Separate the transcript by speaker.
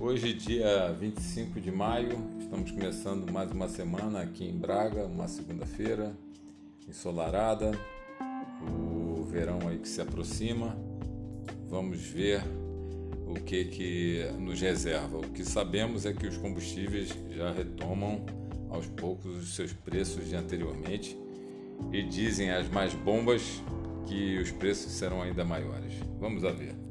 Speaker 1: Hoje, dia 25 de maio, estamos começando mais uma semana aqui em Braga, uma segunda-feira ensolarada, o verão aí que se aproxima. Vamos ver o que que nos reserva. O que sabemos é que os combustíveis já retomam aos poucos os seus preços de anteriormente e dizem as mais bombas que os preços serão ainda maiores. Vamos a ver.